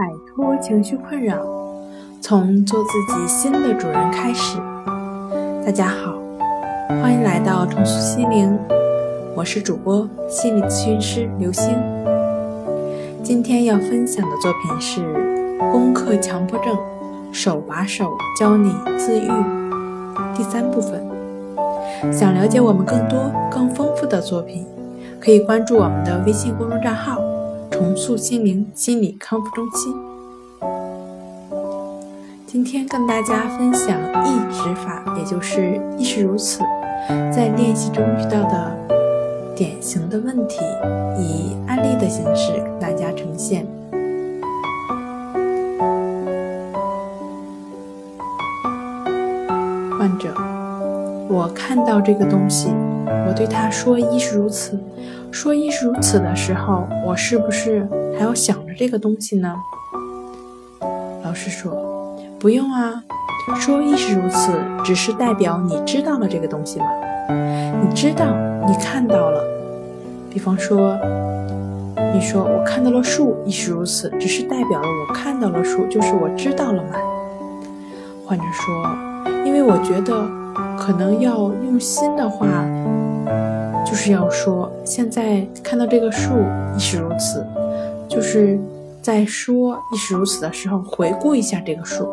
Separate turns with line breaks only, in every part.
摆脱情绪困扰，从做自己新的主人开始。大家好，欢迎来到重塑心灵，我是主播心理咨询师刘星。今天要分享的作品是《攻克强迫症，手把手教你自愈》第三部分。想了解我们更多更丰富的作品，可以关注我们的微信公众账号。重塑心灵心理康复中心。今天跟大家分享意指法，也就是亦是如此，在练习中遇到的典型的问题，以案例的形式跟大家呈现。患者，我看到这个东西。我对他说：“亦是如此。”说“亦是如此”的时候，我是不是还要想着这个东西呢？老师说：“不用啊，说‘亦是如此’只是代表你知道了这个东西嘛。你知道，你看到了。比方说，你说我看到了树，亦是如此，只是代表了我看到了树，就是我知道了嘛。”患者说：“因为我觉得可能要用心的话。”就是要说，现在看到这个树亦是如此，就是在说亦是如此的时候，回顾一下这个树。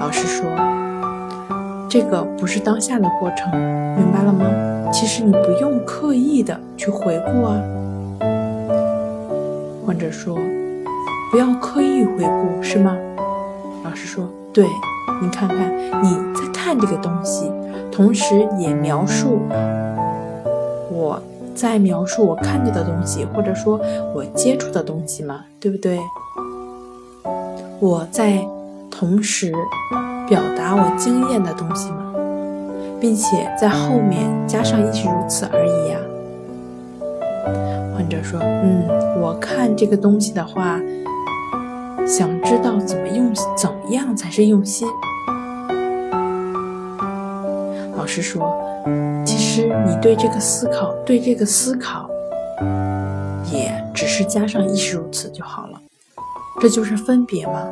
老师说，这个不是当下的过程，明白了吗？其实你不用刻意的去回顾啊。患者说，不要刻意回顾是吗？老师说，对，你看看你在看这个东西。同时也描述我在描述我看到的东西，或者说我接触的东西嘛，对不对？我在同时表达我经验的东西嘛，并且在后面加上亦是如此而已呀。患者说：“嗯，我看这个东西的话，想知道怎么用，怎么样才是用心。”老师说：“其实你对这个思考，对这个思考，也只是加上亦是如此就好了。这就是分别嘛？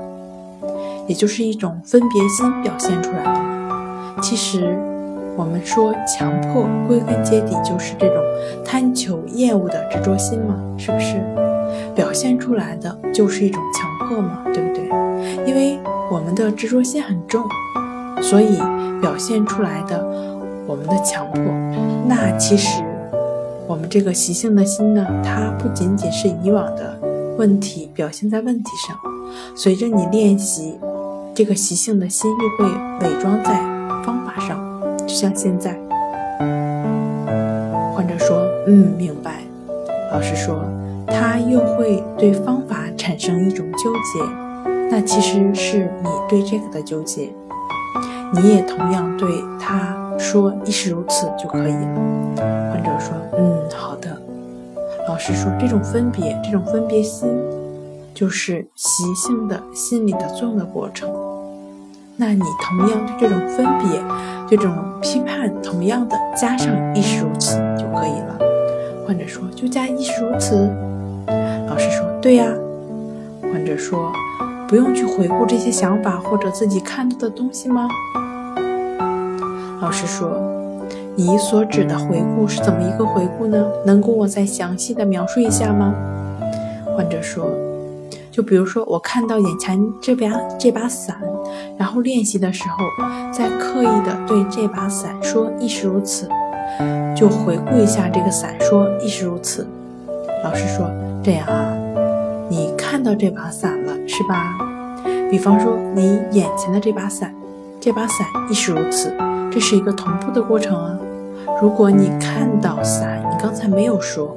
也就是一种分别心表现出来的。其实我们说强迫，归根结底就是这种贪求、厌恶的执着心嘛，是不是？表现出来的就是一种强迫嘛，对不对？因为我们的执着心很重，所以。”表现出来的我们的强迫，那其实我们这个习性的心呢，它不仅仅是以往的问题表现在问题上，随着你练习，这个习性的心又会伪装在方法上，就像现在，患者说：“嗯，明白。”老师说：“他又会对方法产生一种纠结，那其实是你对这个的纠结。”你也同样对他说亦是如此就可以了。患者说：“嗯，好的。”老师说：“这种分别，这种分别心，就是习性的心理的作用的过程。那你同样对这种分别、这种批判，同样的加上亦是如此就可以了。”患者说：“就加亦是如此。”老师说：“对呀。”患者说。不用去回顾这些想法或者自己看到的东西吗？老师说：“你所指的回顾是怎么一个回顾呢？能跟我再详细的描述一下吗？”患者说：“就比如说我看到眼前这把这把伞，然后练习的时候，在刻意的对这把伞说亦是如此，就回顾一下这个伞，说亦是如此。”老师说：“这样啊。”看到这把伞了，是吧？比方说你眼前的这把伞，这把伞亦是如此，这是一个同步的过程啊。如果你看到伞，你刚才没有说，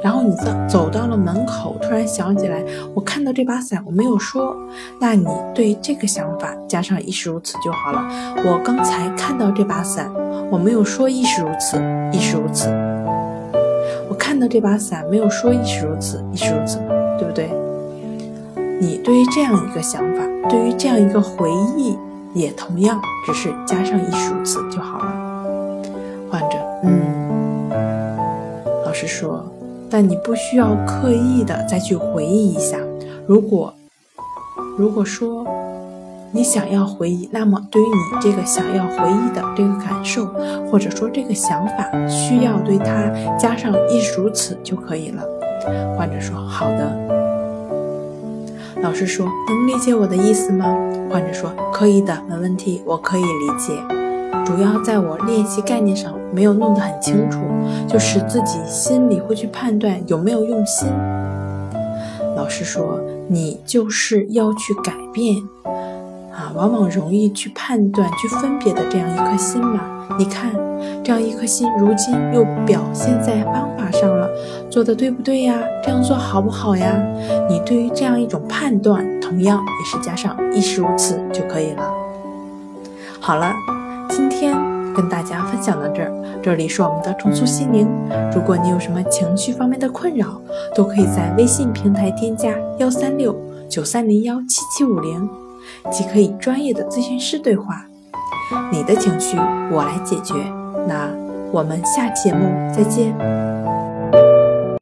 然后你走走到了门口，突然想起来，我看到这把伞，我没有说，那你对这个想法加上亦是如此就好了。我刚才看到这把伞，我没有说亦是如此，亦是如此。我看到这把伞，没有说亦是如此，亦是如此。对不对？你对于这样一个想法，对于这样一个回忆，也同样只是加上一数字就好了。患者，嗯，老师说，但你不需要刻意的再去回忆一下，如果如果说你想要回忆，那么对于你这个想要回忆的这个感受，或者说这个想法，需要对它加上一数词就可以了。患者说：“好的。”老师说：“能理解我的意思吗？”患者说：“可以的，没问题，我可以理解。主要在我练习概念上没有弄得很清楚，就是自己心里会去判断有没有用心。”老师说：“你就是要去改变。”啊，往往容易去判断、去分别的这样一颗心嘛。你看，这样一颗心，如今又表现在方法上了，做的对不对呀？这样做好不好呀？你对于这样一种判断，同样也是加上亦是如此就可以了。好了，今天跟大家分享到这儿，这里是我们的重塑心灵。如果你有什么情绪方面的困扰，都可以在微信平台添加幺三六九三零幺七七五零。即可以专业的咨询师对话，你的情绪我来解决。那我们下期节目再见。